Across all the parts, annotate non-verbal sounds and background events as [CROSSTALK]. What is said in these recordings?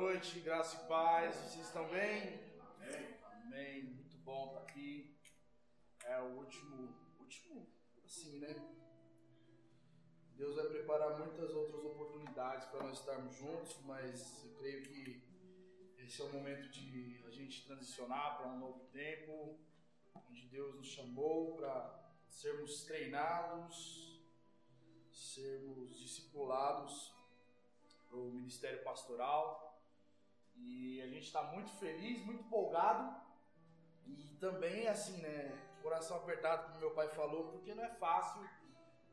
noite, graça e paz. Vocês estão bem? Amém. Muito bom estar aqui. É o último, último, assim, né? Deus vai preparar muitas outras oportunidades para nós estarmos juntos, mas eu creio que esse é o momento de a gente transicionar para um novo tempo, onde Deus nos chamou para sermos treinados, sermos discipulados para o Ministério Pastoral. E a gente está muito feliz, muito empolgado. E também, assim, né, coração apertado, como meu pai falou, porque não é fácil.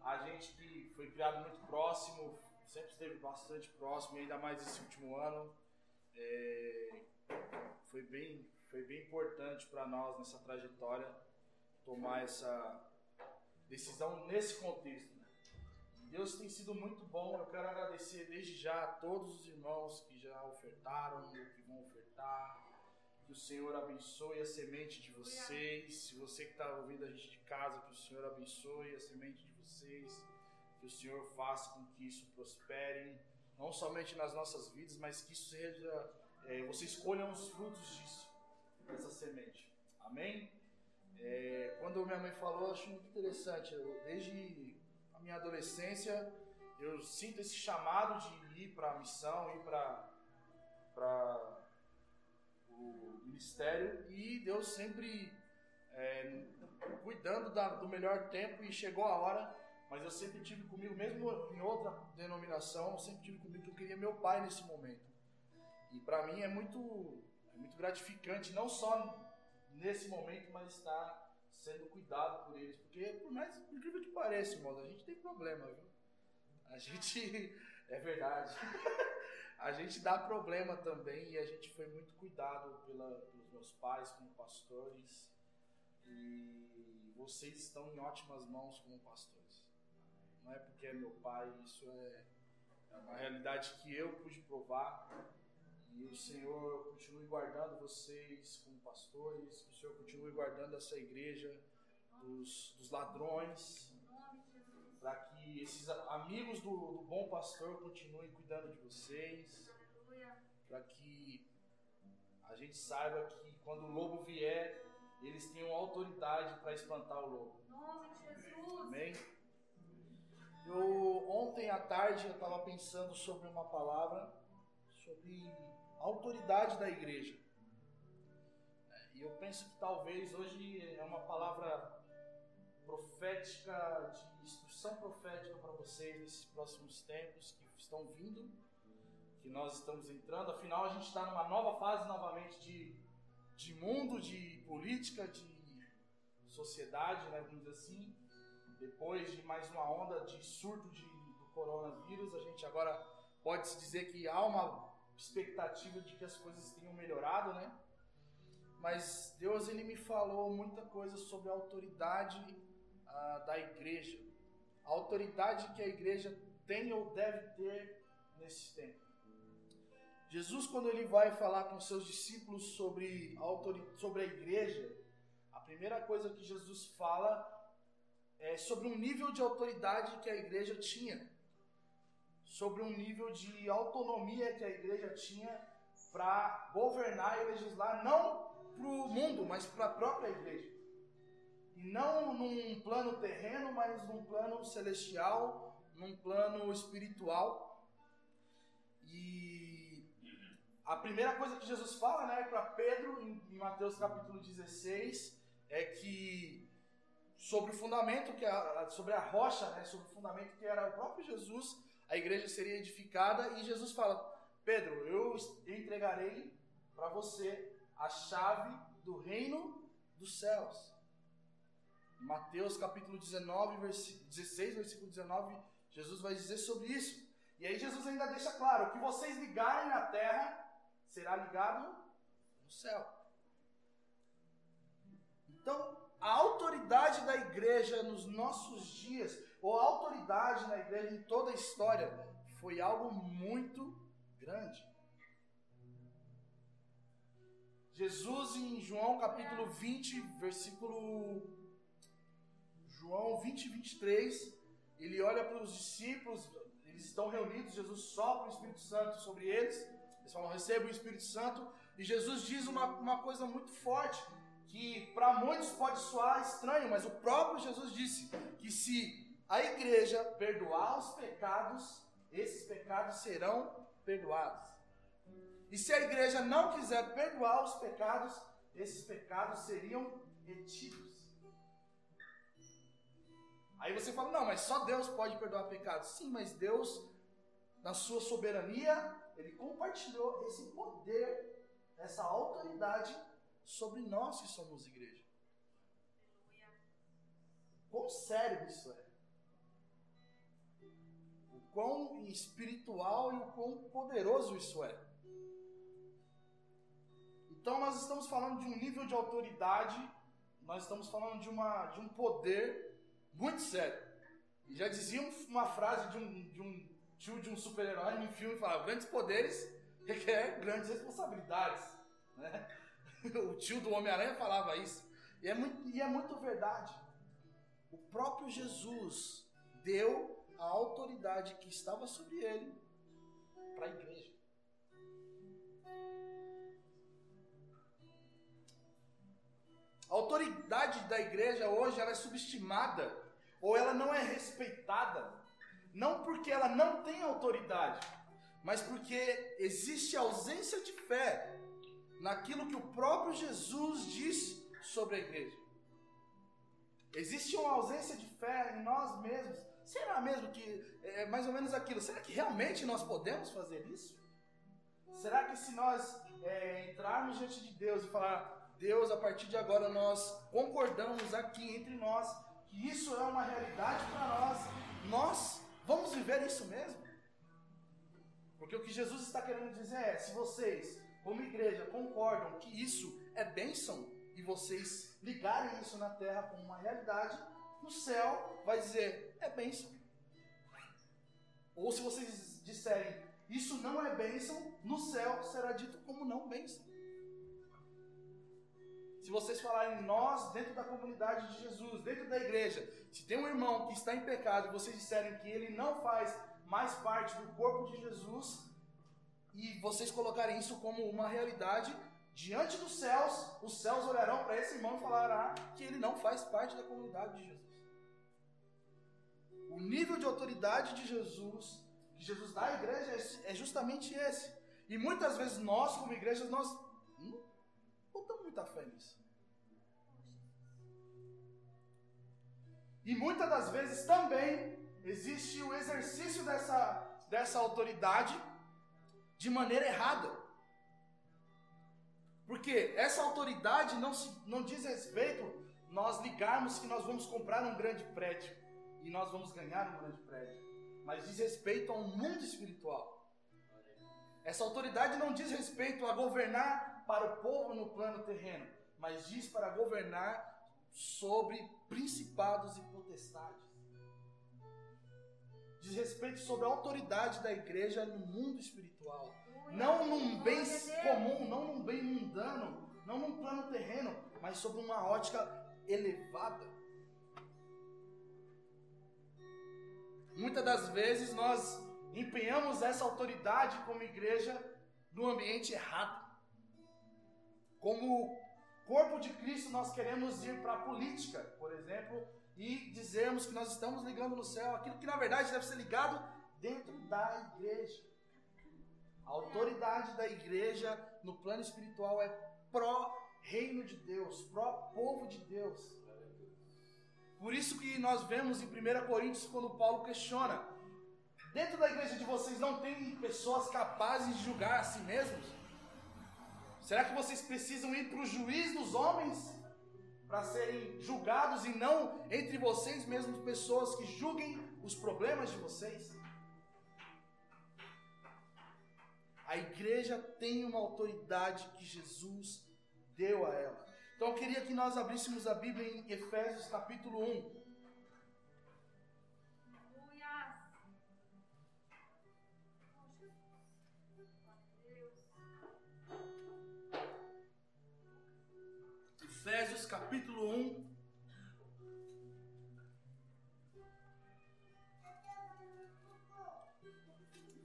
A gente que foi criado muito próximo, sempre esteve bastante próximo, ainda mais esse último ano, é, foi, bem, foi bem importante para nós nessa trajetória tomar essa decisão nesse contexto. Deus tem sido muito bom. Eu quero agradecer desde já a todos os irmãos que já ofertaram, que vão ofertar. Que o Senhor abençoe a semente de vocês. Se você que está ouvindo a gente de casa, que o Senhor abençoe a semente de vocês. Que o Senhor faça com que isso prospere, não somente nas nossas vidas, mas que isso seja. É, você escolha os frutos disso, dessa semente. Amém? É, quando minha mãe falou, eu acho muito interessante. Eu, desde minha adolescência, eu sinto esse chamado de ir para a missão, ir para o ministério e Deus sempre é, cuidando da, do melhor tempo e chegou a hora, mas eu sempre tive comigo, mesmo em outra denominação, eu sempre tive comigo que eu queria meu pai nesse momento. E para mim é muito, é muito gratificante, não só nesse momento, mas estar sendo cuidado por eles. Porque, por mais incrível que pareça, irmão, a gente tem problema, viu? A gente. [LAUGHS] É verdade. [LAUGHS] a gente dá problema também e a gente foi muito cuidado pela, pelos meus pais como pastores. E vocês estão em ótimas mãos como pastores. Não é porque é meu pai, isso é, é uma realidade que eu pude provar. E o Senhor continue guardando vocês como pastores, que o Senhor continue guardando essa igreja dos, dos ladrões, para que esses amigos do, do bom pastor continuem cuidando de vocês, para que a gente saiba que quando o lobo vier, eles tenham autoridade para espantar o lobo. Amém? Eu, ontem à tarde eu estava pensando sobre uma palavra, sobre autoridade da igreja. E eu penso que talvez hoje é uma palavra profética, de instrução profética para vocês nesses próximos tempos que estão vindo, que nós estamos entrando. Afinal, a gente está numa nova fase novamente de, de mundo, de política, de sociedade, né, vamos dizer assim. Depois de mais uma onda de surto de, do coronavírus, a gente agora pode se dizer que há uma expectativa de que as coisas tenham melhorado, né? Mas Deus ele me falou muita coisa sobre a autoridade ah, da igreja, a autoridade que a igreja tem ou deve ter nesse tempo. Jesus, quando ele vai falar com seus discípulos sobre a, sobre a igreja, a primeira coisa que Jesus fala é sobre um nível de autoridade que a igreja tinha sobre um nível de autonomia que a igreja tinha para governar e legislar, não para o mundo, mas para a própria igreja. E não num plano terreno, mas num plano celestial, num plano espiritual. E a primeira coisa que Jesus fala né, para Pedro, em Mateus capítulo 16, é que sobre o fundamento, que a, sobre a rocha, né, sobre o fundamento que era o próprio Jesus, a igreja seria edificada e Jesus fala: Pedro, eu entregarei para você a chave do reino dos céus. Mateus capítulo 19, versículo 16, versículo 19, Jesus vai dizer sobre isso. E aí Jesus ainda deixa claro: o que vocês ligarem na terra será ligado no céu. Então, a autoridade da igreja nos nossos dias ou autoridade na igreja em toda a história foi algo muito grande. Jesus em João capítulo 20, versículo João 20, 23, ele olha para os discípulos, eles estão reunidos, Jesus sopra o Espírito Santo sobre eles, Eles falam, receba o Espírito Santo. E Jesus diz uma, uma coisa muito forte, que para muitos pode soar estranho, mas o próprio Jesus disse que se a igreja perdoar os pecados, esses pecados serão perdoados. E se a igreja não quiser perdoar os pecados, esses pecados seriam retidos. Aí você fala, não, mas só Deus pode perdoar pecados. Sim, mas Deus, na sua soberania, ele compartilhou esse poder, essa autoridade sobre nós que somos igreja. Quão sério isso é? Quão espiritual e o quão poderoso isso é. Então nós estamos falando de um nível de autoridade, nós estamos falando de, uma, de um poder muito sério. E já dizia uma frase de um, de um tio de um super-herói em filme, falava, grandes poderes requer grandes responsabilidades. Né? [LAUGHS] O tio do Homem-Aranha falava isso. E é, muito, e é muito verdade. O próprio Jesus deu a autoridade que estava sobre ele para a igreja. A autoridade da igreja hoje ela é subestimada ou ela não é respeitada, não porque ela não tem autoridade, mas porque existe ausência de fé naquilo que o próprio Jesus diz sobre a igreja. Existe uma ausência de fé em nós mesmos. Será mesmo que é mais ou menos aquilo? Será que realmente nós podemos fazer isso? Será que se nós é, entrarmos diante de Deus e falar, Deus, a partir de agora nós concordamos aqui entre nós que isso é uma realidade para nós. Nós vamos viver isso mesmo? Porque o que Jesus está querendo dizer é: se vocês, como igreja, concordam que isso é bênção e vocês ligarem isso na terra como uma realidade, no céu vai dizer: é bênção. Ou se vocês disserem isso não é bênção, no céu será dito como não bênção. Se vocês falarem nós dentro da comunidade de Jesus, dentro da igreja, se tem um irmão que está em pecado e vocês disserem que ele não faz mais parte do corpo de Jesus, e vocês colocarem isso como uma realidade, diante dos céus, os céus olharão para esse irmão e falará que ele não faz parte da comunidade de Jesus. O nível de autoridade de Jesus, que Jesus dá à igreja, é justamente esse. E muitas vezes nós, como igrejas, nós botamos muita fé nisso. E muitas das vezes também existe o exercício dessa, dessa autoridade de maneira errada. Porque essa autoridade não, se, não diz respeito nós ligarmos que nós vamos comprar um grande prédio e nós vamos ganhar um grande prédio, mas diz respeito a um mundo espiritual. Essa autoridade não diz respeito a governar para o povo no plano terreno, mas diz para governar sobre principados e potestades. Diz respeito sobre a autoridade da igreja no mundo espiritual. Não num bem comum, não num bem mundano, não num plano terreno, mas sobre uma ótica elevada. Muitas das vezes nós empenhamos essa autoridade como igreja no ambiente errado. Como corpo de Cristo, nós queremos ir para a política, por exemplo, e dizermos que nós estamos ligando no céu aquilo que na verdade deve ser ligado dentro da igreja. A autoridade da igreja no plano espiritual é pró-reino de Deus, pró-povo de Deus. Por isso que nós vemos em 1 Coríntios, quando Paulo questiona: dentro da igreja de vocês não tem pessoas capazes de julgar a si mesmos? Será que vocês precisam ir para o juiz dos homens para serem julgados e não entre vocês mesmos pessoas que julguem os problemas de vocês? A igreja tem uma autoridade que Jesus deu a ela. Então eu queria que nós abríssemos a Bíblia em Efésios capítulo 1. Efésios capítulo 1.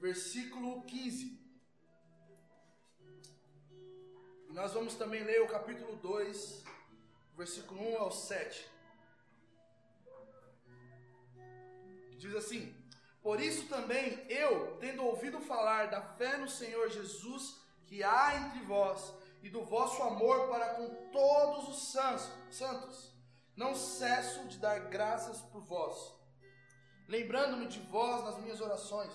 Versículo 15. Nós vamos também ler o capítulo 2, versículo 1 ao 7. Diz assim: Por isso também eu, tendo ouvido falar da fé no Senhor Jesus que há entre vós e do vosso amor para com todos os santos, não cesso de dar graças por vós, lembrando-me de vós nas minhas orações,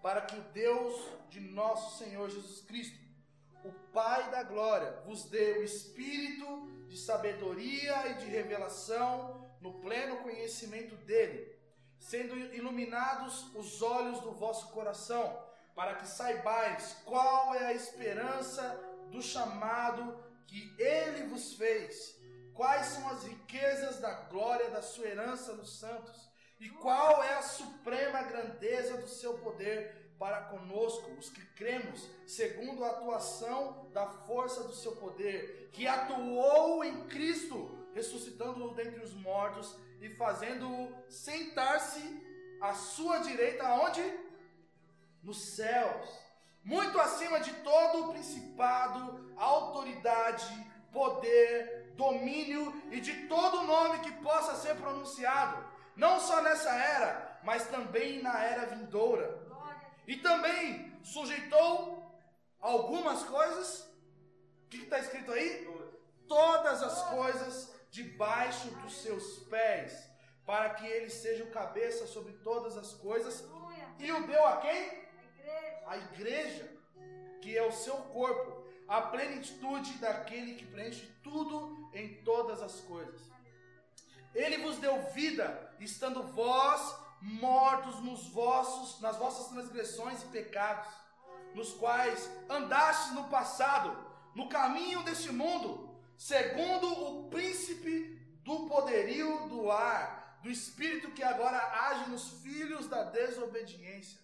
para que o Deus de nosso Senhor Jesus Cristo, o Pai da glória, vos dê o espírito de sabedoria e de revelação no pleno conhecimento dele sendo iluminados os olhos do vosso coração, para que saibais qual é a esperança do chamado que ele vos fez, quais são as riquezas da glória da sua herança nos santos, e qual é a suprema grandeza do seu poder para conosco, os que cremos, segundo a atuação da força do seu poder, que atuou em Cristo, ressuscitando-o dentre os mortos e fazendo-o sentar-se à sua direita, aonde? Nos céus, muito acima de todo o principado, autoridade, poder, domínio e de todo nome que possa ser pronunciado, não só nessa era, mas também na era vindoura. E também sujeitou algumas coisas, o que está escrito aí? Todas as coisas debaixo dos seus pés, para que ele seja o cabeça sobre todas as coisas. E o deu a quem? A igreja, que é o seu corpo, a plenitude daquele que preenche tudo em todas as coisas. Ele vos deu vida, estando vós mortos nos vossos, nas vossas transgressões e pecados, nos quais andastes no passado, no caminho deste mundo, segundo o príncipe do poderio do ar, do espírito que agora age nos filhos da desobediência,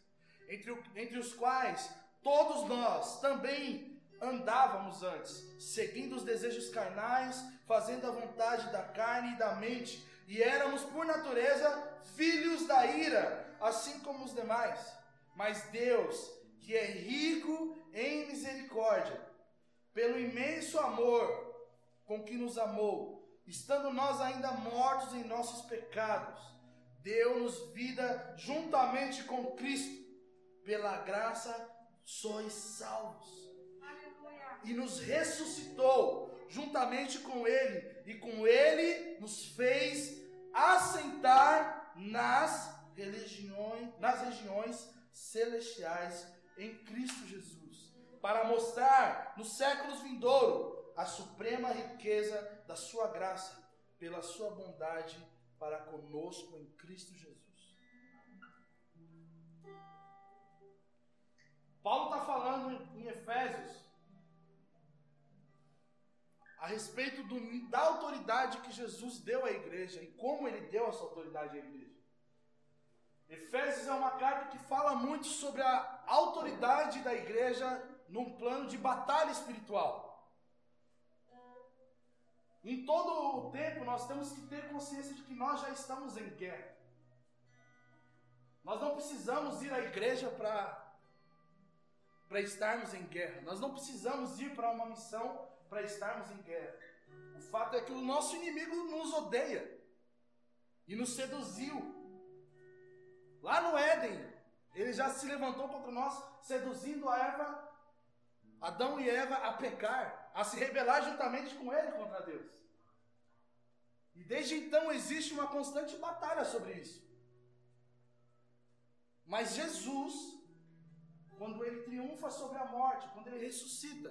entre, o, entre os quais todos nós também andávamos antes, seguindo os desejos carnais, fazendo a vontade da carne e da mente, e éramos por natureza filhos da ira, assim como os demais. Mas Deus, que é rico em misericórdia, pelo imenso amor com que nos amou, estando nós ainda mortos em nossos pecados, deu-nos vida juntamente com Cristo. Pela graça sois salvos. E nos ressuscitou juntamente com Ele, e com Ele nos fez assentar nas religiões, nas regiões celestiais em Cristo Jesus, para mostrar nos séculos vindouros a suprema riqueza da sua graça, pela sua bondade para conosco em Cristo Jesus. Paulo está falando em Efésios a respeito do, da autoridade que Jesus deu à igreja e como ele deu essa autoridade à igreja. Efésios é uma carta que fala muito sobre a autoridade da igreja num plano de batalha espiritual. Em todo o tempo nós temos que ter consciência de que nós já estamos em guerra. Nós não precisamos ir à igreja para estarmos em guerra. Nós não precisamos ir para uma missão para estarmos em guerra. O fato é que o nosso inimigo nos odeia e nos seduziu. Lá no Éden, ele já se levantou contra nós, seduzindo a Eva, Adão e Eva a pecar a se rebelar juntamente com ele contra Deus. E desde então existe uma constante batalha sobre isso. Mas Jesus, quando ele triunfa sobre a morte, quando ele ressuscita,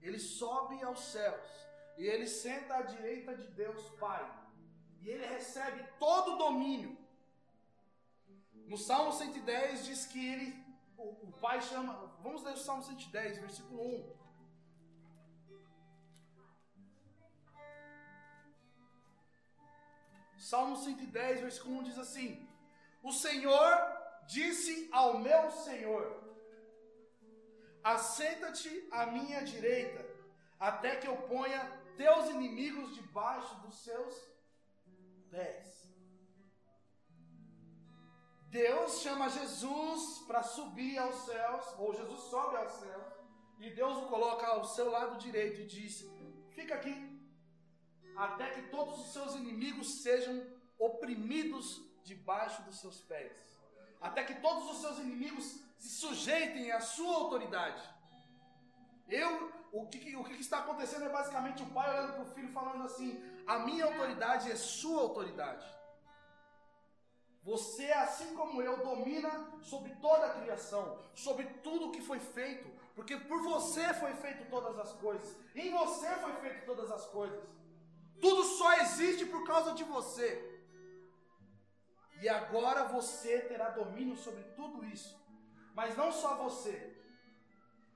ele sobe aos céus e ele senta à direita de Deus Pai. E ele recebe todo o domínio. No Salmo 110 diz que ele, o, o Pai chama, vamos ler o Salmo 110, versículo 1. Salmo 110, versículo 1 diz assim: O Senhor disse ao meu Senhor: Assenta-te à minha direita, até que eu ponha teus inimigos debaixo dos seus pés. Deus chama Jesus para subir aos céus, ou Jesus sobe aos céus, E Deus o coloca ao seu lado direito e diz: Fica aqui, até que todos os seus inimigos sejam oprimidos debaixo dos seus pés, até que todos os seus inimigos se sujeitem à sua autoridade. Eu, o que, o que está acontecendo é basicamente o pai olhando para o filho falando assim: a minha autoridade é sua autoridade. Você, assim como eu, domina sobre toda a criação, sobre tudo que foi feito, porque por você foi feito todas as coisas, em você foi feito todas as coisas. Tudo só existe por causa de você. E agora você terá domínio sobre tudo isso. Mas não só você.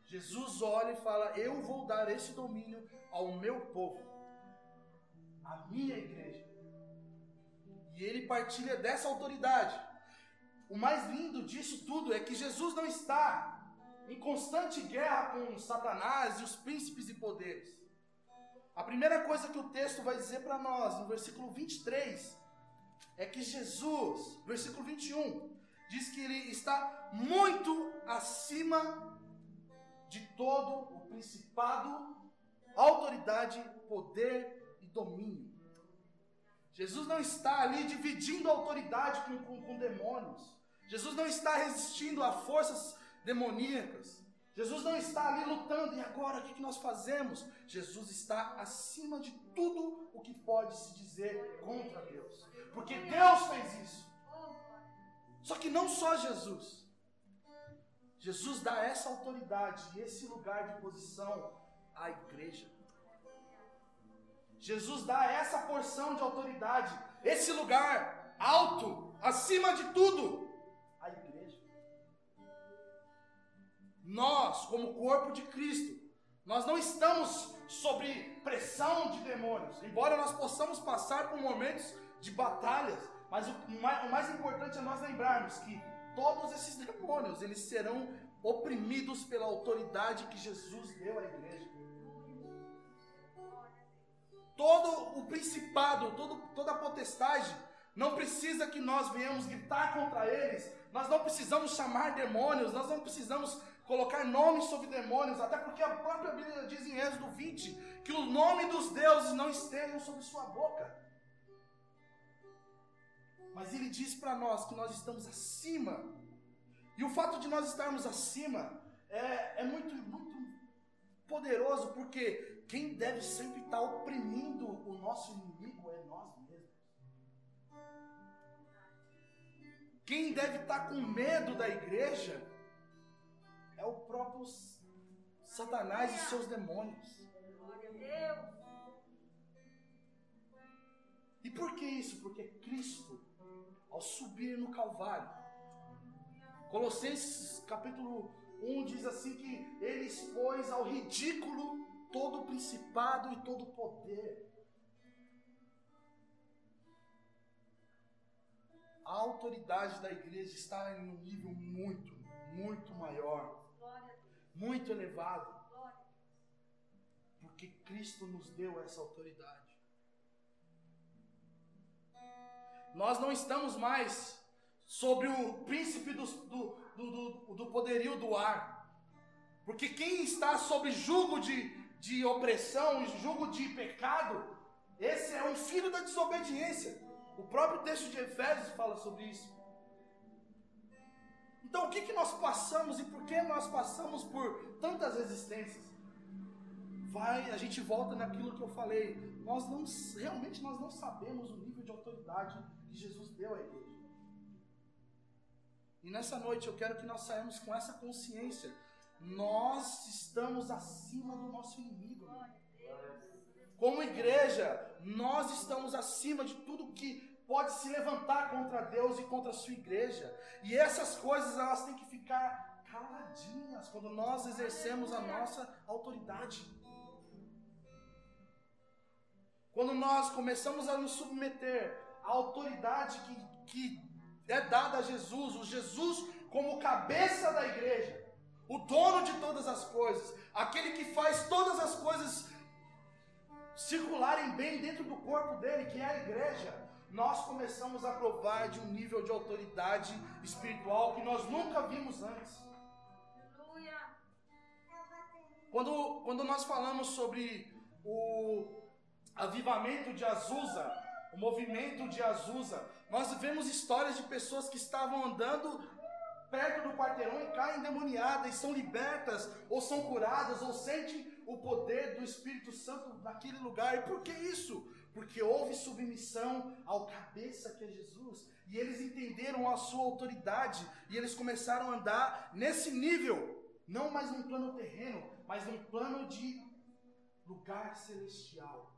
Jesus olha e fala: Eu vou dar esse domínio ao meu povo, à minha igreja. E ele partilha dessa autoridade. O mais lindo disso tudo é que Jesus não está em constante guerra com Satanás e os príncipes e poderes. A primeira coisa que o texto vai dizer para nós, no versículo 23, é que Jesus, versículo 21, diz que ele está muito acima de todo o principado, autoridade, poder e domínio. Jesus não está ali dividindo autoridade com, com, com demônios. Jesus não está resistindo a forças demoníacas. Jesus não está ali lutando, e agora o que nós fazemos? Jesus está acima de tudo o que pode se dizer contra Deus, porque Deus fez isso. Só que não só Jesus, Jesus dá essa autoridade e esse lugar de posição à igreja. Jesus dá essa porção de autoridade, esse lugar alto, acima de tudo, à igreja. Nós, como corpo de Cristo, nós não estamos sob pressão de demônios, embora nós possamos passar por momentos de batalhas, mas o mais, o mais importante é nós lembrarmos que todos esses demônios, eles serão oprimidos pela autoridade que Jesus deu à igreja. Todo o principado, todo, toda a potestade, não precisa que nós venhamos gritar contra eles, nós não precisamos chamar demônios, nós não precisamos colocar nomes sobre demônios, até porque a própria Bíblia diz em Êxodo 20 que o nome dos deuses não estejam sobre sua boca. Mas ele diz para nós que nós estamos acima. E o fato de nós estarmos acima é, é muito, muito poderoso, porque quem deve sempre estar oprimindo o nosso inimigo é nós mesmos. Quem deve estar com medo da igreja é o próprio Satanás e seus demônios. E por que isso? Porque Cristo, ao subir no Calvário, Colossenses capítulo 1 diz assim que ele expôs ao ridículo todo o principado e todo o poder. A autoridade da igreja está em um nível muito, muito maior, muito elevado, porque Cristo nos deu essa autoridade. Nós não estamos mais sobre o príncipe do, do, do, do poderio do ar, porque quem está sob julgo de, de opressão, julgo de pecado, esse é um filho da desobediência. O próprio texto de Efésios fala sobre isso. Então, o que, que nós passamos e por que nós passamos por tantas resistências? Vai, a gente volta naquilo que eu falei. Nós não realmente nós não sabemos o nível de autoridade que Jesus deu à igreja. E nessa noite eu quero que nós saímos com essa consciência nós estamos acima do nosso inimigo. Como igreja, nós estamos acima de tudo que pode se levantar contra Deus e contra a sua igreja. E essas coisas elas têm que ficar caladinhas quando nós exercemos a nossa autoridade. Quando nós começamos a nos submeter à autoridade que, que é dada a Jesus, o Jesus como cabeça da igreja, o dono de todas as coisas, aquele que faz todas as coisas circularem bem dentro do corpo dele, que é a igreja, nós começamos a provar de um nível de autoridade espiritual que nós nunca vimos antes. Quando, quando nós falamos sobre o avivamento de Azusa, o movimento de Azusa, nós vemos histórias de pessoas que estavam andando perto do quarteirão e caem endemoniadas, e são libertas, ou são curadas, ou sentem o poder do Espírito Santo naquele lugar. E por que isso? Porque houve submissão ao cabeça que é Jesus. E eles entenderam a sua autoridade. E eles começaram a andar nesse nível. Não mais num plano terreno, mas num plano de lugar celestial.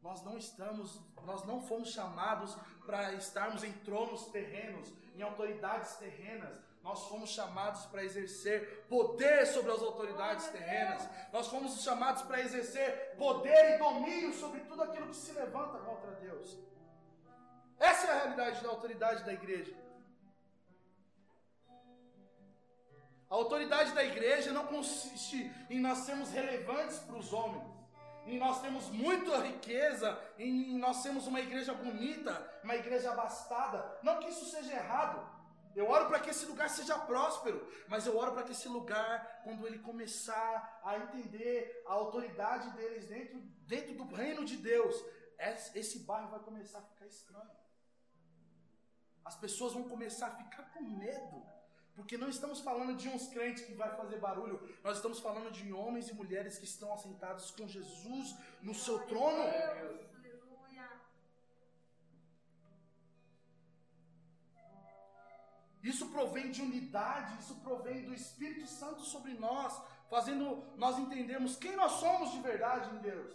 Nós não estamos, nós não fomos chamados para estarmos em tronos terrenos, em autoridades terrenas. Nós fomos chamados para exercer poder sobre as autoridades terrenas. Nós fomos chamados para exercer poder e domínio sobre tudo aquilo que se levanta contra Deus. Essa é a realidade da autoridade da igreja. A autoridade da igreja não consiste em nós sermos relevantes para os homens, em nós temos muita riqueza, em nós temos uma igreja bonita, uma igreja abastada. Não que isso seja errado. Eu oro para que esse lugar seja próspero, mas eu oro para que esse lugar, quando ele começar a entender a autoridade deles dentro, dentro do reino de Deus, esse bairro vai começar a ficar estranho. As pessoas vão começar a ficar com medo. Porque não estamos falando de uns crentes que vai fazer barulho, nós estamos falando de homens e mulheres que estão assentados com Jesus no seu trono. Isso provém de unidade, isso provém do Espírito Santo sobre nós, fazendo nós entendermos quem nós somos de verdade em Deus.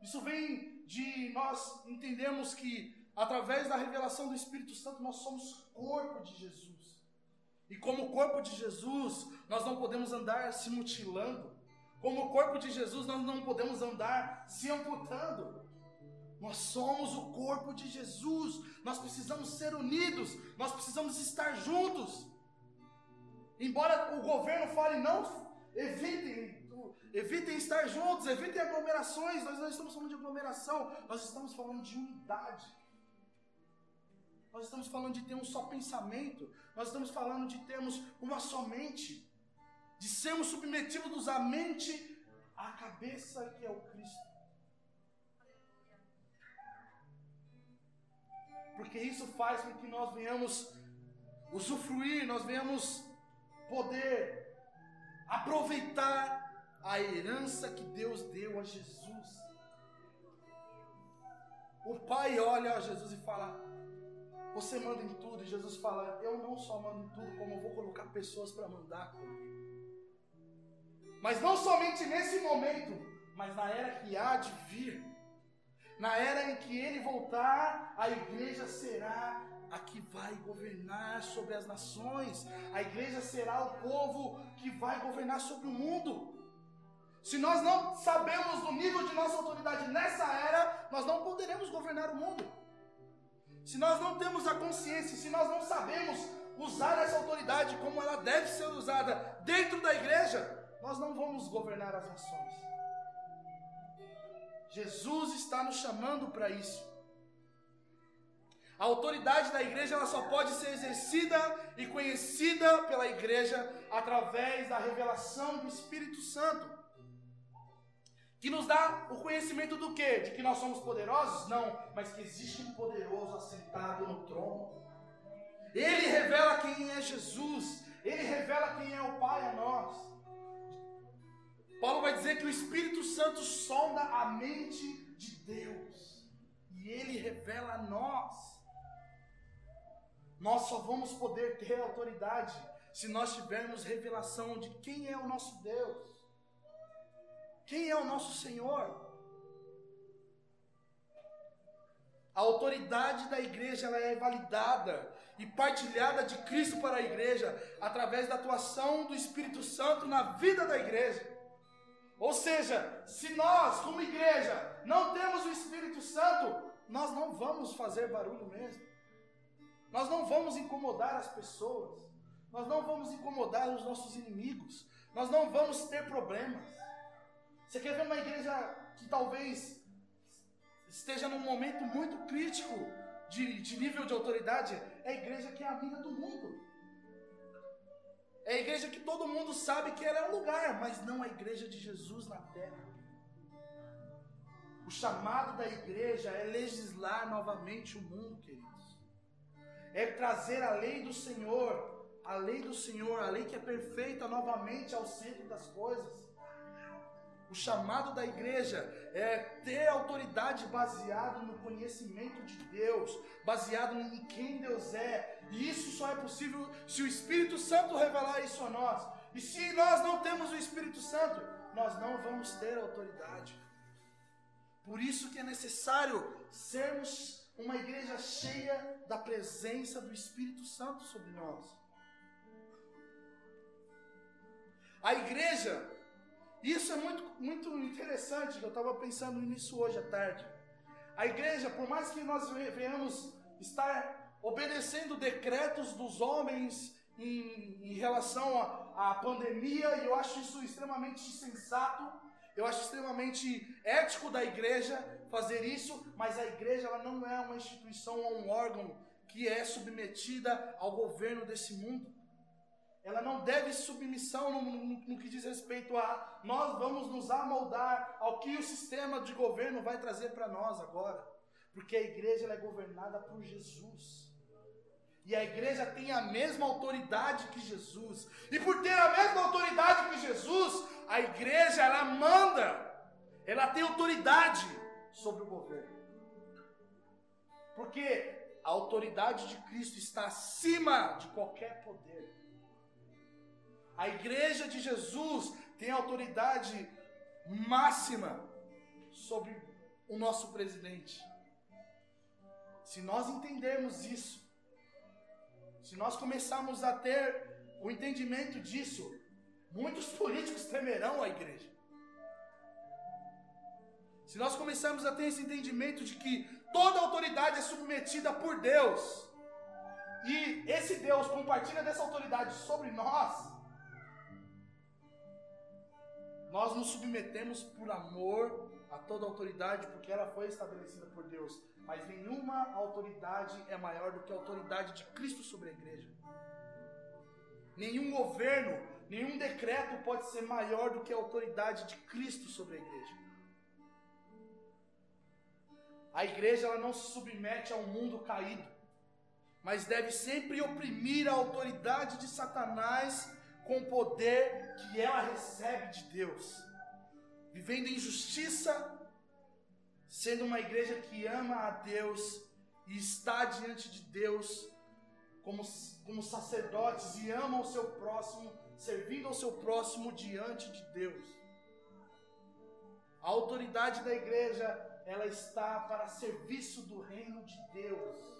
Isso vem de nós entendermos que através da revelação do Espírito Santo nós somos corpo de Jesus. E como corpo de Jesus, nós não podemos andar se mutilando. Como corpo de Jesus, nós não podemos andar se amputando. Nós somos o corpo de Jesus. Nós precisamos ser unidos. Nós precisamos estar juntos. Embora o governo fale não, evitem, evitem estar juntos, evitem aglomerações. Nós não estamos falando de aglomeração, nós estamos falando de unidade. Nós estamos falando de ter um só pensamento. Nós estamos falando de termos uma só mente. De sermos submetidos à mente à cabeça que é o Cristo. Porque isso faz com que nós venhamos usufruir, nós venhamos poder aproveitar a herança que Deus deu a Jesus. O pai olha a Jesus e fala: você manda em tudo e Jesus fala: Eu não só mando em tudo, como eu vou colocar pessoas para mandar comigo. Mas não somente nesse momento, mas na era que há de vir. Na era em que ele voltar, a igreja será a que vai governar sobre as nações. A igreja será o povo que vai governar sobre o mundo. Se nós não sabemos do nível de nossa autoridade nessa era, nós não poderemos governar o mundo se nós não temos a consciência, se nós não sabemos usar essa autoridade como ela deve ser usada dentro da igreja, nós não vamos governar as nações. Jesus está nos chamando para isso. A autoridade da igreja ela só pode ser exercida e conhecida pela igreja através da revelação do Espírito Santo que nos dá o conhecimento do quê? De que nós somos poderosos? Não, mas que existe um poderoso assentado no trono. Ele revela quem é Jesus, ele revela quem é o. Paulo vai dizer que o Espírito Santo sonda a mente de Deus e ele revela a nós. Nós só vamos poder ter autoridade se nós tivermos revelação de quem é o nosso Deus. Quem é o nosso Senhor? A autoridade da igreja ela é validada e partilhada de Cristo para a igreja através da atuação do Espírito Santo na vida da igreja. Ou seja, se nós, como igreja, não temos o Espírito Santo, nós não vamos fazer barulho mesmo. Nós não vamos incomodar as pessoas. Nós não vamos incomodar os nossos inimigos. Nós não vamos ter problemas. Você quer ver uma igreja que talvez esteja num momento muito crítico de, de nível de autoridade? É a igreja que é amiga do mundo. É a igreja que todo mundo sabe que ela é um lugar, mas não a igreja de Jesus na terra. O chamado da igreja é legislar novamente o mundo, queridos. É trazer a lei do Senhor, a lei do Senhor, a lei que é perfeita novamente ao centro das coisas. O chamado da igreja é ter autoridade baseado no conhecimento de Deus, baseado em quem Deus é. E isso só é possível se o Espírito Santo revelar isso a nós. E se nós não temos o Espírito Santo, nós não vamos ter autoridade. Por isso que é necessário sermos uma igreja cheia da presença do Espírito Santo sobre nós. A igreja isso é muito, muito interessante, eu estava pensando nisso hoje à tarde. A igreja, por mais que nós venhamos estar obedecendo decretos dos homens em, em relação à pandemia, e eu acho isso extremamente sensato, eu acho extremamente ético da igreja fazer isso, mas a igreja ela não é uma instituição ou um órgão que é submetida ao governo desse mundo ela não deve submissão no, no, no, que diz respeito a nós vamos nos amoldar ao que o sistema de governo vai trazer para nós agora. Porque a igreja é governada por Jesus. E a igreja tem a mesma autoridade que Jesus. E por ter a mesma autoridade que Jesus, a igreja ela manda, ela tem autoridade sobre o governo. Porque a autoridade de Cristo está acima de qualquer poder. A igreja de Jesus tem autoridade máxima sobre o nosso presidente. Se nós entendermos isso, se nós começarmos a ter o entendimento disso, muitos políticos temerão a igreja. Se nós começarmos a ter esse entendimento de que toda autoridade é submetida por Deus, e esse Deus compartilha dessa autoridade sobre nós, nós nos submetemos por amor a toda autoridade, porque ela foi estabelecida por Deus. Mas nenhuma autoridade é maior do que a autoridade de Cristo sobre a igreja. Nenhum governo, nenhum decreto pode ser maior do que a autoridade de Cristo sobre a igreja. A igreja ela não se submete ao mundo caído, mas deve sempre oprimir a autoridade de Satanás com o poder que ela recebe de Deus, vivendo em justiça, sendo uma igreja que ama a Deus e está diante de Deus como, como sacerdotes e ama o seu próximo, servindo ao seu próximo diante de Deus. A autoridade da igreja, ela está para serviço do reino de Deus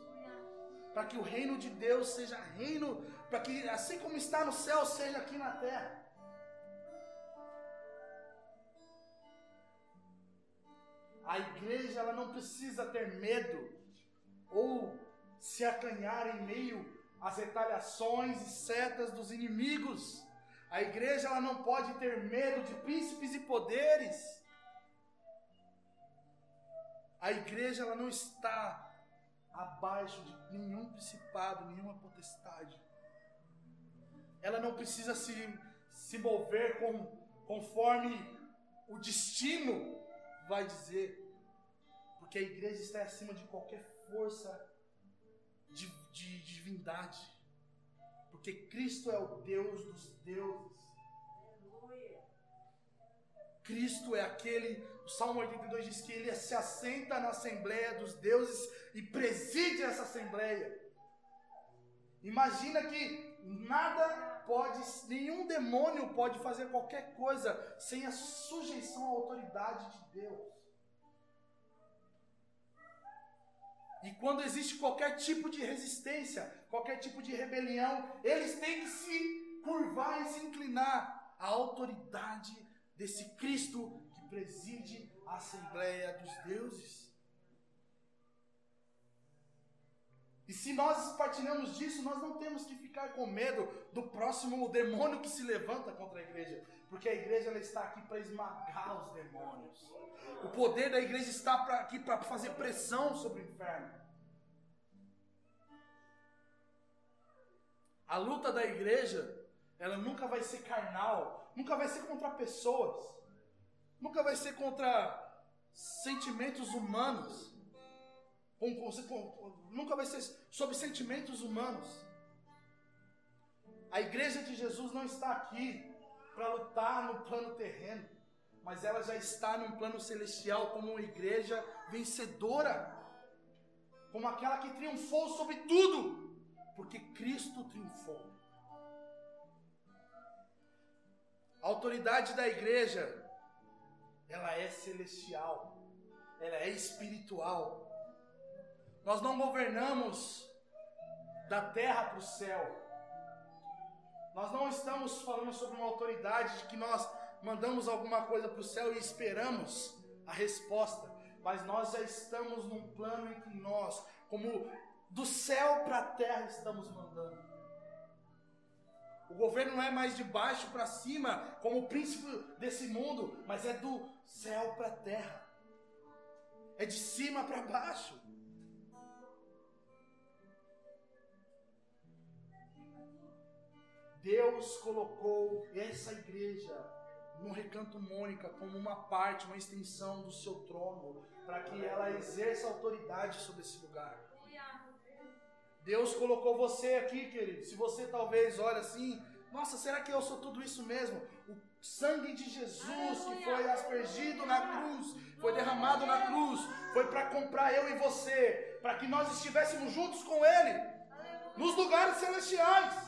para que o reino de Deus seja reino, para que assim como está no céu, seja aqui na terra. A igreja ela não precisa ter medo ou se acanhar em meio às retaliações e setas dos inimigos. A igreja ela não pode ter medo de príncipes e poderes. A igreja ela não está abaixo de nenhum principado, nenhuma potestade. Ela não precisa se, se mover com, conforme o destino vai dizer, porque a igreja está acima de qualquer força de, de, de divindade, porque Cristo é o Deus dos deuses. Cristo é aquele, o Salmo 82 diz que ele se assenta na assembleia dos deuses e preside essa assembleia. Imagina que nada pode, nenhum demônio pode fazer qualquer coisa sem a sujeição à autoridade de Deus. E quando existe qualquer tipo de resistência, qualquer tipo de rebelião, eles têm que se curvar e se inclinar à autoridade desse Cristo que preside a Assembleia dos Deuses. E se nós partilhamos disso, nós não temos que ficar com medo do próximo demônio que se levanta contra a igreja, porque a igreja ela está aqui para esmagar os demônios. O poder da igreja está pra, aqui para fazer pressão sobre o inferno. A luta da igreja ela nunca vai ser carnal, nunca vai ser contra pessoas, nunca vai ser contra sentimentos humanos, nunca vai ser sobre sentimentos humanos. A igreja de Jesus não está aqui para lutar no plano terreno, mas ela já está num plano celestial como uma igreja vencedora, como aquela que triunfou sobre tudo, porque Cristo triunfou. A autoridade da igreja, ela é celestial, ela é espiritual. Nós não governamos da terra para o céu. Nós não estamos falando sobre uma autoridade de que nós mandamos alguma coisa para o céu e esperamos a resposta, mas nós já estamos num plano em que nós, como do céu para a terra, estamos mandando. O governo não é mais de baixo para cima, como o príncipe desse mundo, mas é do céu para a terra. É de cima para baixo. Deus colocou essa igreja no recanto Mônica como uma parte, uma extensão do seu trono, para que ela exerça autoridade sobre esse lugar. Deus colocou você aqui, querido. Se você talvez olha assim, nossa, será que eu sou tudo isso mesmo? O sangue de Jesus que foi aspergido na cruz, foi derramado na cruz, foi para comprar eu e você, para que nós estivéssemos juntos com Ele, nos lugares celestiais.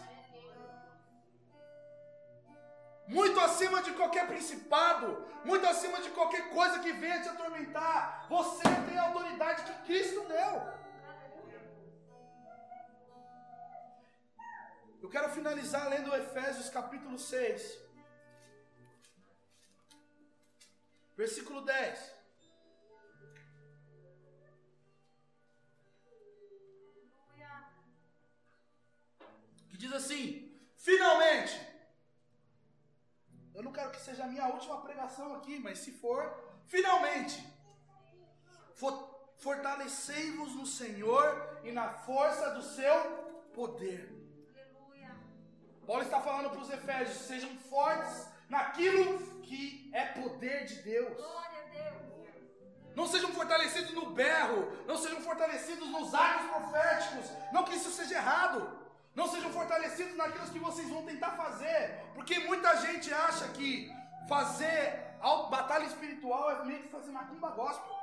Muito acima de qualquer principado, muito acima de qualquer coisa que venha te atormentar. Você tem a autoridade que Cristo deu. Eu quero finalizar lendo Efésios capítulo 6, versículo 10. Que diz assim: Finalmente, eu não quero que seja a minha última pregação aqui, mas se for, finalmente, fortalecei-vos no Senhor e na força do seu poder. Paulo está falando para os Efésios: sejam fortes naquilo que é poder de Deus. Não sejam fortalecidos no berro, não sejam fortalecidos nos atos proféticos. Não que isso seja errado. Não sejam fortalecidos naquilo que vocês vão tentar fazer. Porque muita gente acha que fazer batalha espiritual é meio que fazer macumba gospel.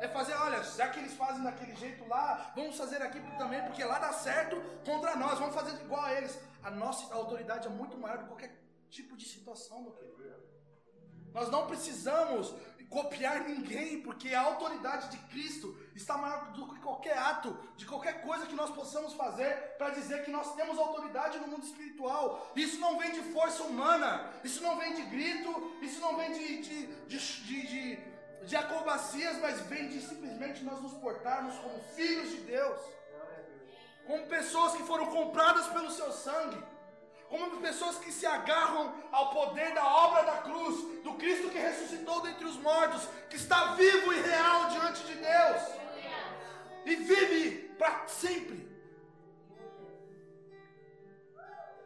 É fazer, olha, já que eles fazem daquele jeito lá, vamos fazer aqui também, porque lá dá certo contra nós, vamos fazer igual a eles. A nossa autoridade é muito maior do que qualquer tipo de situação, meu querido. Nós não precisamos copiar ninguém, porque a autoridade de Cristo está maior do que qualquer ato, de qualquer coisa que nós possamos fazer para dizer que nós temos autoridade no mundo espiritual. Isso não vem de força humana, isso não vem de grito, isso não vem de, de, de, de de acrobacias, mas vem de simplesmente nós nos portarmos como filhos de Deus, como pessoas que foram compradas pelo seu sangue, como pessoas que se agarram ao poder da obra da cruz, do Cristo que ressuscitou dentre os mortos, que está vivo e real diante de Deus e vive para sempre.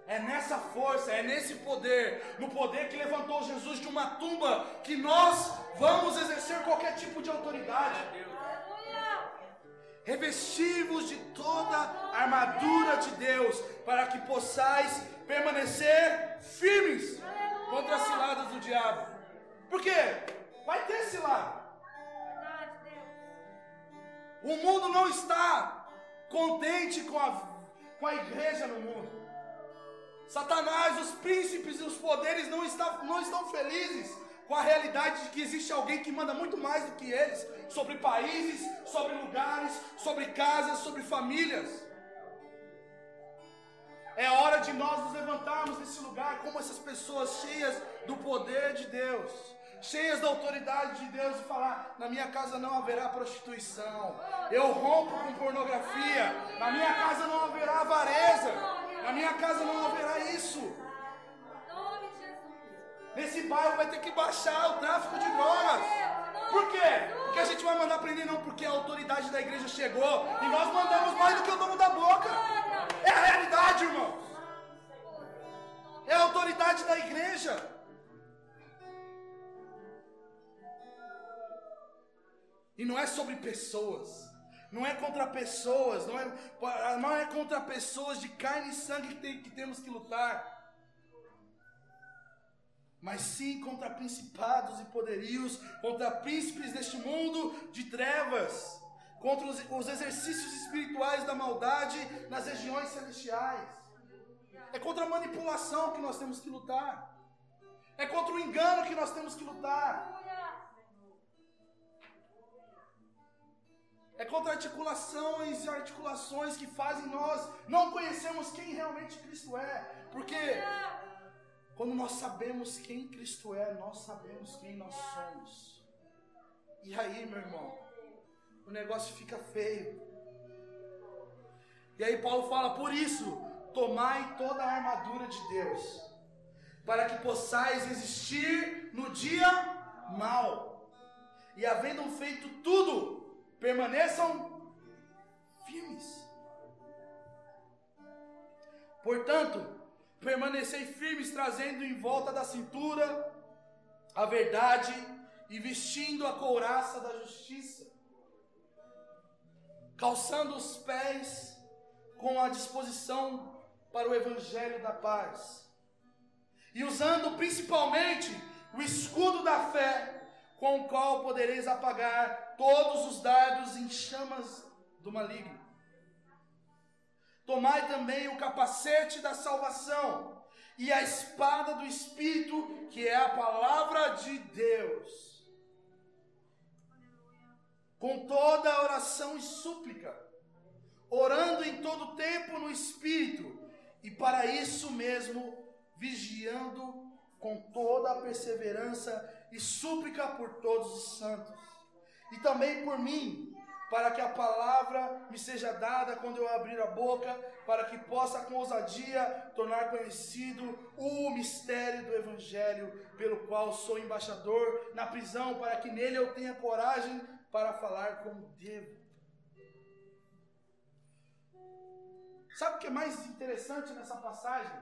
É nessa força, é nesse poder, no poder que levantou Jesus de uma tumba, que nós vamos exercer qualquer tipo de autoridade. Revestivos de toda a armadura de Deus, para que possais permanecer firmes contra as ciladas do diabo. Por quê? Vai ter cilada. O mundo não está contente com a, com a igreja no mundo. Satanás, os príncipes e os poderes não, está, não estão felizes com a realidade de que existe alguém que manda muito mais do que eles sobre países, sobre lugares, sobre casas, sobre famílias. É hora de nós nos levantarmos nesse lugar como essas pessoas cheias do poder de Deus, cheias da autoridade de Deus e falar: na minha casa não haverá prostituição, eu rompo com pornografia, na minha casa não haverá avareza. Na minha casa não haverá isso. Nesse bairro vai ter que baixar o tráfico de drogas. Por quê? Porque a gente vai mandar prender não, porque a autoridade da igreja chegou e nós mandamos mais do que o dono da boca. É a realidade, irmãos. autoridade da igreja. E não é sobre pessoas. Não é contra pessoas. Não é, não é contra pessoas de carne e sangue que, tem, que temos que lutar. Mas sim contra principados e poderios, contra príncipes deste mundo de trevas, contra os, os exercícios espirituais da maldade nas regiões celestiais. É contra a manipulação que nós temos que lutar. É contra o engano que nós temos que lutar. É contra articulações e articulações que fazem nós não conhecermos quem realmente Cristo é. Porque quando nós sabemos quem Cristo é, nós sabemos quem nós somos. E aí, meu irmão, o negócio fica feio. E aí Paulo fala: por isso, tomai toda a armadura de Deus, para que possais resistir no dia mal, e havendo feito tudo, permaneçam firmes. Portanto, permanecei firmes, trazendo em volta da cintura a verdade e vestindo a couraça da justiça, calçando os pés com a disposição para o evangelho da paz, e usando principalmente o escudo da fé com o qual podereis apagar todos os dardos em chamas do maligno. Tomai também o capacete da salvação e a espada do Espírito, que é a palavra de Deus. Com toda a oração e súplica, orando em todo tempo no Espírito, e para isso mesmo, vigiando com toda a perseverança e súplica por todos os santos, e também por mim, para que a palavra me seja dada quando eu abrir a boca, para que possa com ousadia tornar conhecido o mistério do Evangelho, pelo qual sou embaixador na prisão, para que nele eu tenha coragem para falar como devo. Sabe o que é mais interessante nessa passagem?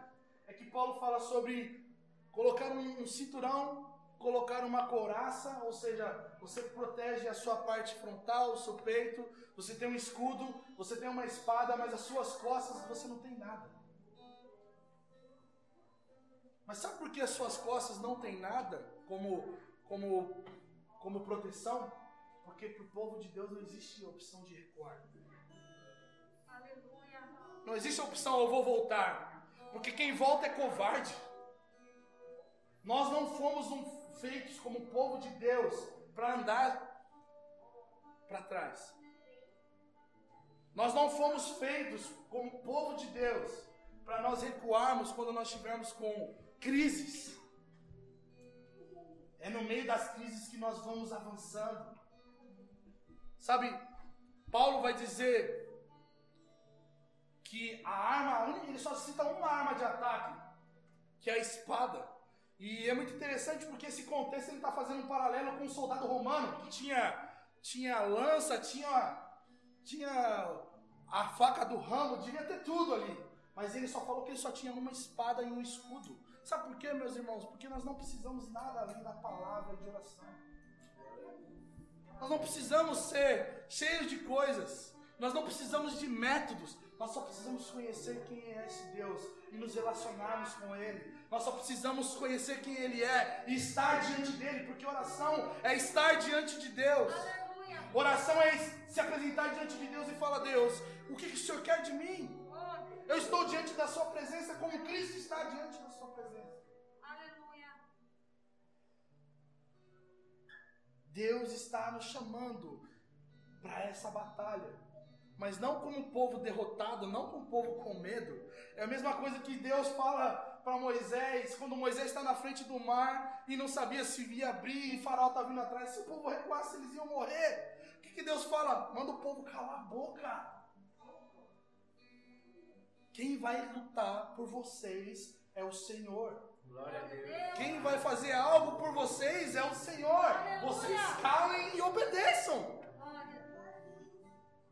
É que Paulo fala sobre colocar um, cinturão colocar uma couraça, ou seja, você protege a sua parte frontal, o seu peito, você tem um escudo, você tem uma espada, mas as suas costas você não tem nada. Mas sabe por que as suas costas não tem nada como, como, como proteção? Porque para o povo de Deus não existe opção de recuar. Não existe opção, eu vou voltar. Porque quem volta é covarde. Nós não fomos um feitos como povo de Deus para andar para trás. Nós não fomos feitos como povo de Deus para nós recuarmos quando nós estivermos com crises. É no meio das crises que nós vamos avançando. Sabe, Paulo vai dizer que a arma, ele só cita uma arma de ataque, que é a espada. E é muito interessante porque esse contexto ele está fazendo um paralelo com um soldado romano que tinha, tinha lança, tinha, tinha a faca do ramo, devia ter tudo ali. Mas ele só falou que ele só tinha uma espada e um escudo. Sabe por quê, meus irmãos? Porque nós não precisamos nada além da palavra de oração. Nós não precisamos ser cheios de coisas. Nós não precisamos de métodos. Nós só precisamos conhecer quem é esse Deus e nos relacionarmos com Ele. Nós só precisamos conhecer quem Ele é e estar diante dele, porque oração é estar diante de Deus. Oração é se apresentar diante de Deus e falar: Deus, o que, que o Senhor quer de mim? Eu estou diante da Sua presença como Cristo está diante da Sua presença. Aleluia. Deus está nos chamando para essa batalha mas não como um povo derrotado, não como um povo com medo. É a mesma coisa que Deus fala para Moisés, quando Moisés está na frente do mar e não sabia se ia abrir e Faraó está vindo atrás. Se o povo recuasse, eles iam morrer. O que, que Deus fala? Manda o povo calar a boca. Quem vai lutar por vocês é o Senhor. Quem vai fazer algo por vocês é o Senhor. Vocês calem e obedeçam.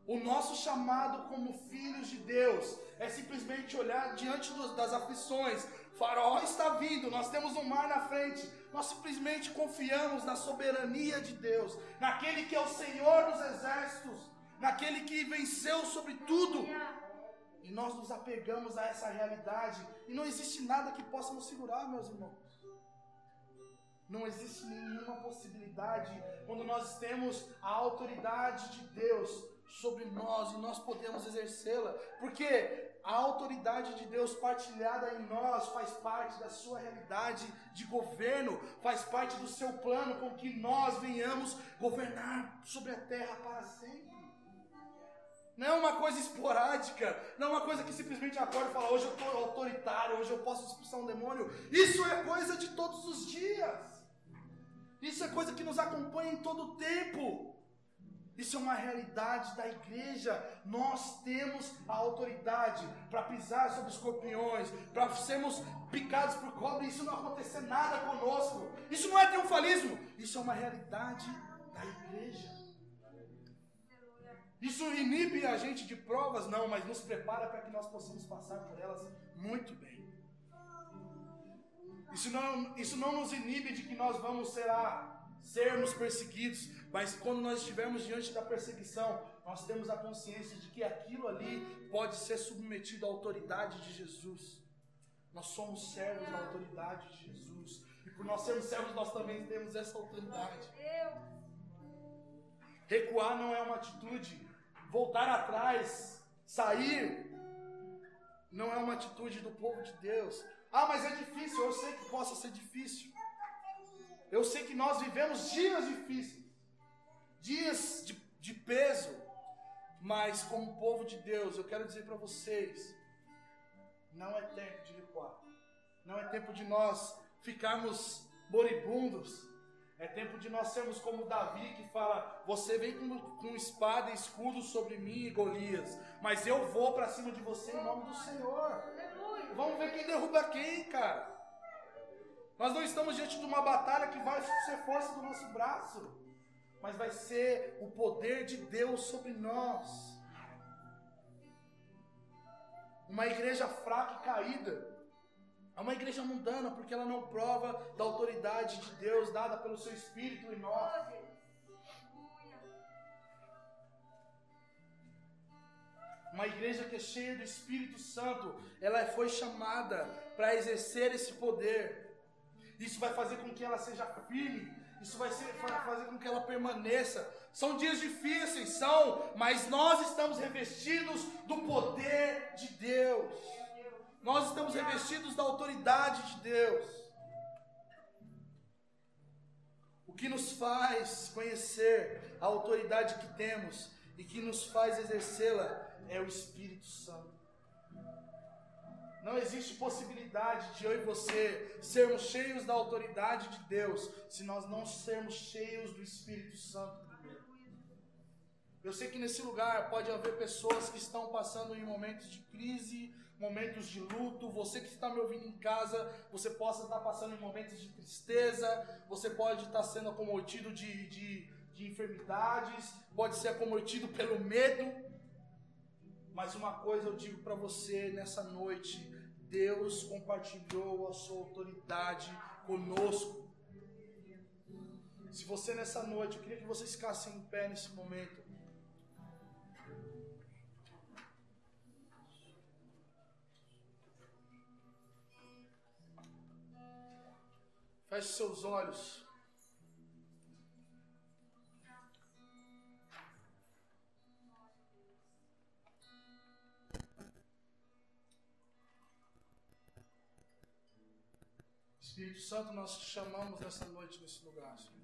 O nosso chamado como filhos de Deus é simplesmente olhar diante das aflições, faraó está vindo, nós temos um mar na frente. Nós simplesmente confiamos na soberania de Deus, naquele que é o Senhor dos exércitos, naquele que venceu sobre tudo. E nós nos apegamos a essa realidade. E não existe nada que possa nos segurar, meus irmãos. Não existe nenhuma possibilidade quando nós temos a autoridade de Deus sobre nós e nós podemos exercê-la. Porque a autoridade de Deus partilhada em nós faz parte da sua realidade de governo, faz parte do seu plano com que nós venhamos governar sobre a terra para sempre. Não é uma coisa esporádica, não é uma coisa que simplesmente acorda e fala: hoje eu estou autoritário, hoje eu posso expulsar um demônio. Isso é coisa de todos os dias. Isso é coisa que nos acompanha em todo o tempo. Isso é uma realidade da igreja. Nós temos a autoridade para pisar sobre escorpiões, para sermos picados por cobra e isso não acontecer nada conosco. Isso não é triunfalismo, isso é uma realidade da igreja. Isso inibe a gente de provas? Não, mas nos prepara para que nós possamos passar por elas muito bem. Isso não, isso não nos inibe de que nós vamos, sei lá, sermos perseguidos, mas quando nós estivermos diante da perseguição, nós temos a consciência de que aquilo ali pode ser submetido à autoridade de Jesus. Nós somos servos da autoridade de Jesus. E por nós sermos servos, nós também temos essa autoridade. Recuar não é uma atitude. Voltar atrás, sair, não é uma atitude do povo de Deus. Ah, mas é difícil. Eu sei que possa ser difícil. Eu sei que nós vivemos dias difíceis, dias de, de peso. Mas, como povo de Deus, eu quero dizer para vocês: não é tempo de recuar. Não é tempo de nós ficarmos moribundos. É tempo de nós sermos como Davi que fala: Você vem com, com espada e escudo sobre mim e Golias, mas eu vou para cima de você em nome do Senhor. Vamos ver quem derruba quem, cara. Nós não estamos diante de uma batalha que vai ser força do nosso braço, mas vai ser o poder de Deus sobre nós. Uma igreja fraca e caída é uma igreja mundana porque ela não prova da autoridade de Deus dada pelo seu Espírito em nós. Uma igreja que é cheia do Espírito Santo, ela foi chamada para exercer esse poder. Isso vai fazer com que ela seja firme, isso vai, ser, fazer com que ela permaneça. São dias difíceis, são, mas nós estamos revestidos do poder de Deus. Nós estamos revestidos da autoridade de Deus. O que nos faz conhecer a autoridade que temos e que nos faz exercê-la é o Espírito Santo. Não existe possibilidade de eu e você sermos cheios da autoridade de Deus se nós não sermos cheios do Espírito Santo. Eu sei que nesse lugar pode haver pessoas que estão passando em momentos de crise, momentos de luto. Você que está me ouvindo em casa, você possa estar passando em momentos de tristeza, você pode estar sendo acometido de, de, de enfermidades, pode ser acometido pelo medo. Mas uma coisa eu digo para você nessa noite: Deus compartilhou a sua autoridade conosco. Se você nessa noite, eu queria que vocês ficassem em pé nesse momento. Feche seus olhos. Espírito Santo, nós te chamamos nessa noite nesse lugar, Senhor.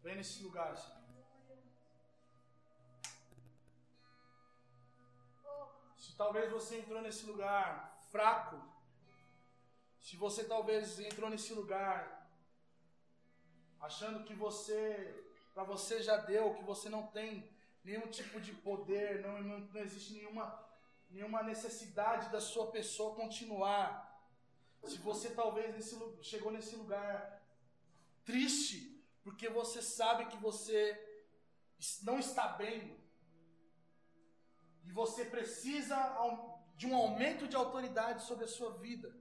Vem nesse lugar, Senhor. Se talvez você entrou nesse lugar fraco, se você talvez entrou nesse lugar achando que você, para você já deu, que você não tem nenhum tipo de poder, não, não, não existe nenhuma nenhuma necessidade da sua pessoa continuar. Se você talvez nesse, chegou nesse lugar triste, porque você sabe que você não está bem, e você precisa de um aumento de autoridade sobre a sua vida,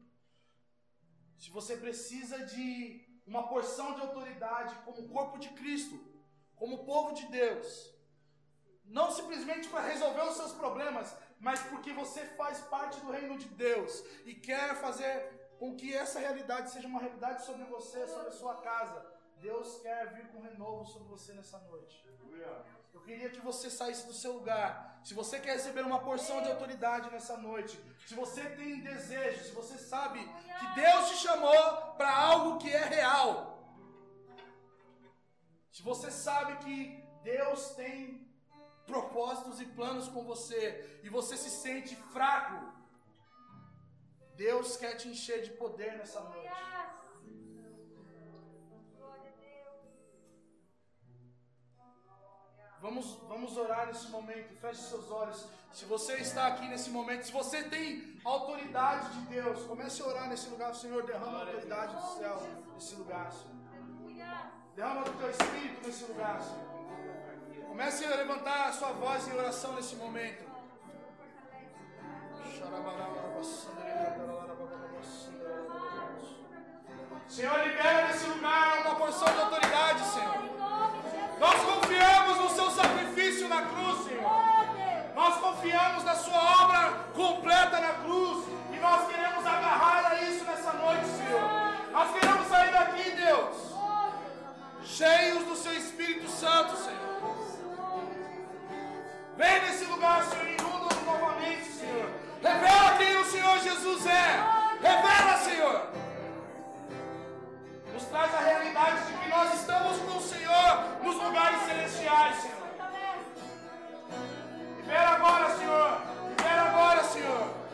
se você precisa de uma porção de autoridade como corpo de Cristo, como povo de Deus, não simplesmente para resolver os seus problemas, mas porque você faz parte do reino de Deus e quer fazer com que essa realidade seja uma realidade sobre você, sobre a sua casa. Deus quer vir com renovo sobre você nessa noite. Eu queria que você saísse do seu lugar. Se você quer receber uma porção de autoridade nessa noite, se você tem desejo, se você sabe que Deus te chamou para algo que é real, se você sabe que Deus tem propósitos e planos com você e você se sente fraco, Deus quer te encher de poder nessa noite. Vamos, vamos orar nesse momento. Feche seus olhos. Se você está aqui nesse momento, se você tem autoridade de Deus, comece a orar nesse lugar. Senhor, derrama a autoridade do céu nesse lugar, Senhor. Derrama o teu espírito nesse lugar, Senhor. Comece a levantar a sua voz em oração nesse momento. Senhor, libera nesse lugar uma porção de autoridade, Senhor. Nós confiamos no seu sacrifício na cruz, Senhor. Nós confiamos na sua obra completa na cruz. E nós queremos agarrar a isso nessa noite, Senhor. Nós queremos sair daqui, Deus, cheios do seu Espírito Santo, Senhor. Vem nesse lugar, Senhor, inunda-nos novamente, Senhor. Revela quem o Senhor Jesus é. Revela, Senhor. Nos traz a realidade de que nós estamos com o Senhor nos lugares celestiais, Senhor. Libera agora, Senhor. Libera agora, Senhor.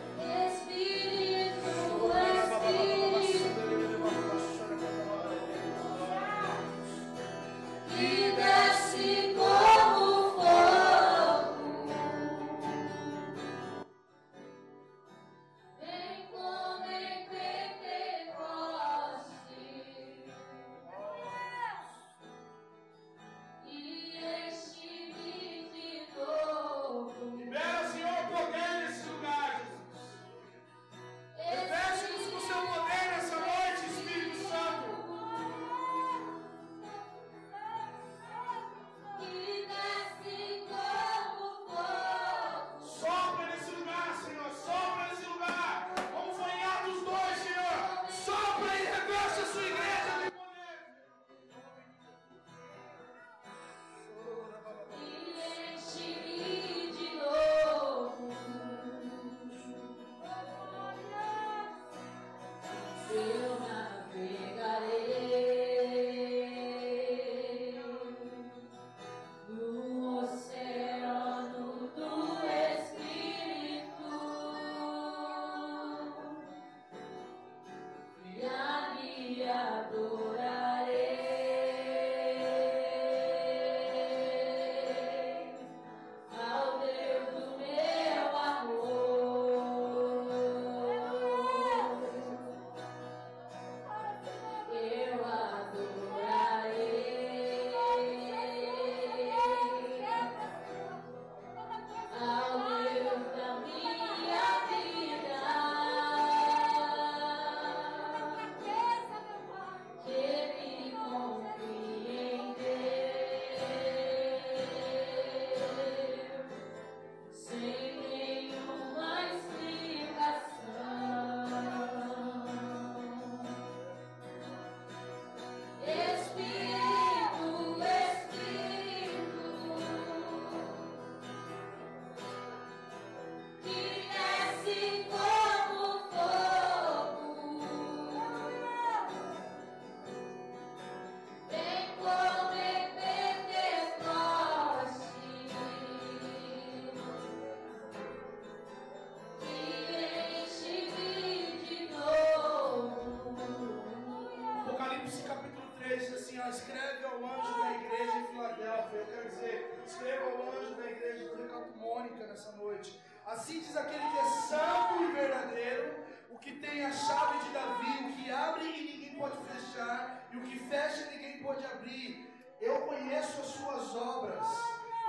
Apocalipse capítulo 3 diz assim: escreve ao anjo da igreja em Filadélfia. Eu quero dizer, escreva ao anjo da igreja do Recanto Mônica nessa noite. Assim diz aquele que é santo e verdadeiro, o que tem a chave de Davi, o que abre e ninguém pode fechar, e o que fecha e ninguém pode abrir. Eu conheço as suas obras.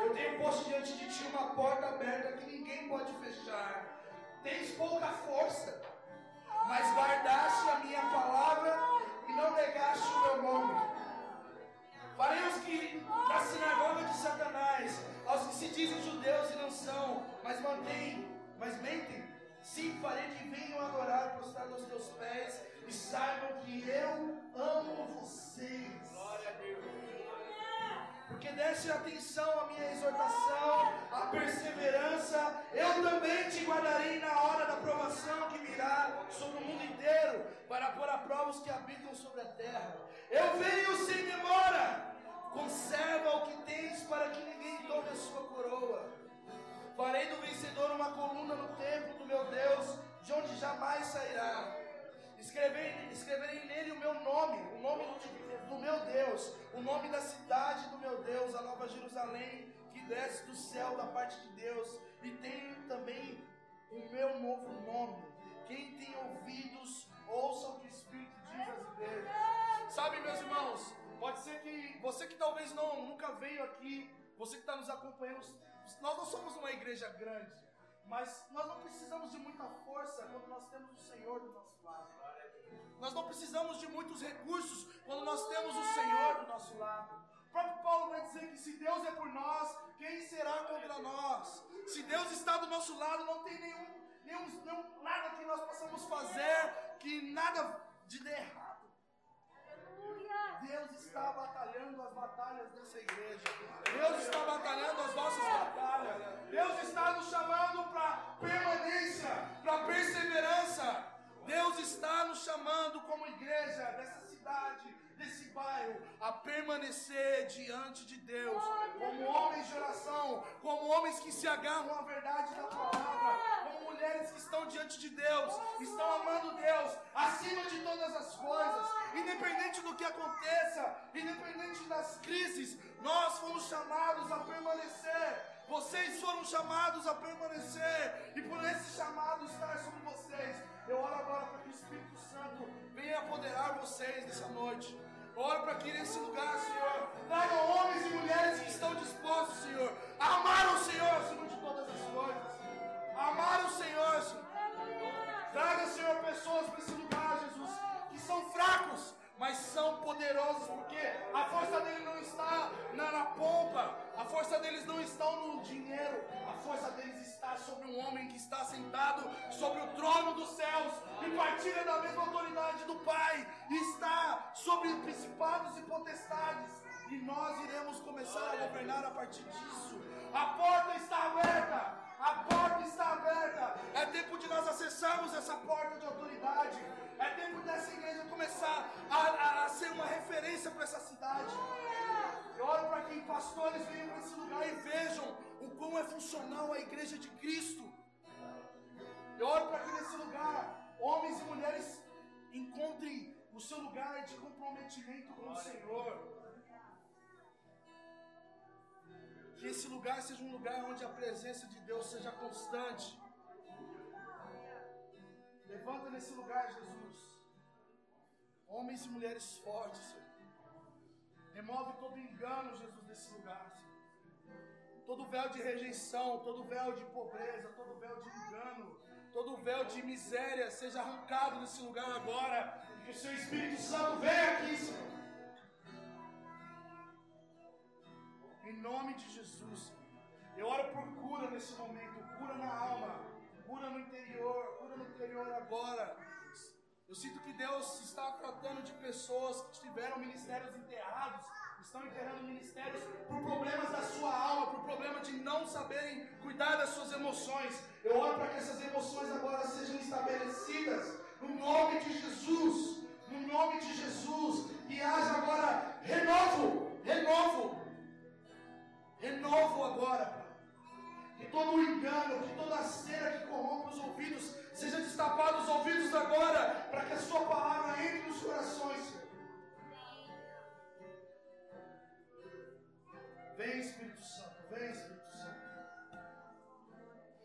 Eu tenho posto diante de ti uma porta aberta que ninguém pode fechar. Tens pouca força, mas guardaste a minha palavra e não negaste o meu nome. Farei os que da sinagoga de Satanás, aos que se dizem judeus e não são, mas mantêm, mas mentem. Sim, farei que venham adorar prostrado aos teus pés e saibam que eu amo vocês. Glória a Deus. Porque deste atenção à minha exortação, à perseverança, eu também te guardarei na hora da provação que virá sobre o mundo inteiro, para pôr a prova os que habitam sobre a terra. Eu venho sem demora. Conserva o que tens para que ninguém tome a sua coroa. Farei do vencedor uma coluna no templo do meu Deus, de onde jamais sairá. Escreverei, escreverei nele o meu nome, o nome do meu Deus, o nome da cidade do meu Deus, a nova Jerusalém, que desce do céu da parte de Deus, e tem também o meu novo nome. Quem tem ouvidos, ouça o que o Espírito diz às igrejas. Sabe, meus irmãos, pode ser que você que talvez não nunca veio aqui, você que está nos acompanhando, nós não somos uma igreja grande, mas nós não precisamos de muita força quando nós temos o Senhor do nosso lado. Nós não precisamos de muitos recursos quando nós temos o Senhor do nosso lado. O próprio Paulo vai dizer que se Deus é por nós, quem será contra nós? Se Deus está do nosso lado, não tem nenhum, nenhum, nenhum nada que nós possamos fazer que nada de errado. Deus está batalhando as batalhas dessa igreja. Deus está batalhando as nossas batalhas. Deus está nos chamando para permanência, para perseverança. Deus está nos chamando como igreja dessa cidade, desse bairro, a permanecer diante de Deus, como homens de oração, como homens que se agarram à verdade da palavra, como mulheres que estão diante de Deus, estão amando Deus acima de todas as coisas, independente do que aconteça, independente das crises, nós fomos chamados a permanecer. Vocês foram chamados a permanecer, e por esse chamado estar sobre vocês, eu oro agora para que o Espírito Santo venha apoderar vocês nessa noite. Oro para que nesse lugar, Senhor, tragam homens e mulheres que estão dispostos, Senhor, a amar o Senhor acima de todas as coisas. Amar o Senhor, Senhor. Traga, Senhor, pessoas para esse lugar, Jesus, que são fracos, mas são poderosos, porque a força dele não está na, na pompa, a força deles não está no dinheiro, a força deles está sobre um homem que está sentado sobre o trono dos céus e partilha da mesma autoridade do Pai, está sobre principados e potestades. E nós iremos começar a governar a partir disso. A porta está aberta. A porta está aberta. É tempo de nós acessarmos essa porta de autoridade. É tempo dessa igreja começar a, a, a ser uma referência para essa cidade. Eu oro para que pastores venham para esse lugar e vejam o quão é funcional a igreja de Cristo. Eu oro para que nesse lugar homens e mulheres encontrem o seu lugar de comprometimento com o Senhor. Que esse lugar seja um lugar onde a presença de Deus seja constante. Levanta nesse lugar, Jesus. Homens e mulheres fortes, Senhor. Remove todo engano, Jesus, desse lugar, Senhor. Todo véu de rejeição, todo véu de pobreza, todo véu de engano, todo véu de miséria seja arrancado desse lugar agora. Que o seu Espírito Santo venha aqui, Senhor. Em nome de Jesus. Eu oro por cura nesse momento, cura na alma, cura no interior, cura no interior agora. Eu sinto que Deus está tratando de pessoas que tiveram ministérios enterrados, estão enterrando ministérios por problemas da sua alma, por problema de não saberem cuidar das suas emoções. Eu oro para que essas emoções agora sejam estabelecidas no nome de Jesus, no nome de Jesus, e haja agora renovo, renovo, renovo agora, Que todo engano, que toda cera que corrompe os ouvidos, Seja destapado os ouvidos agora, para que a sua palavra entre nos corações. Vem Espírito Santo, vem Espírito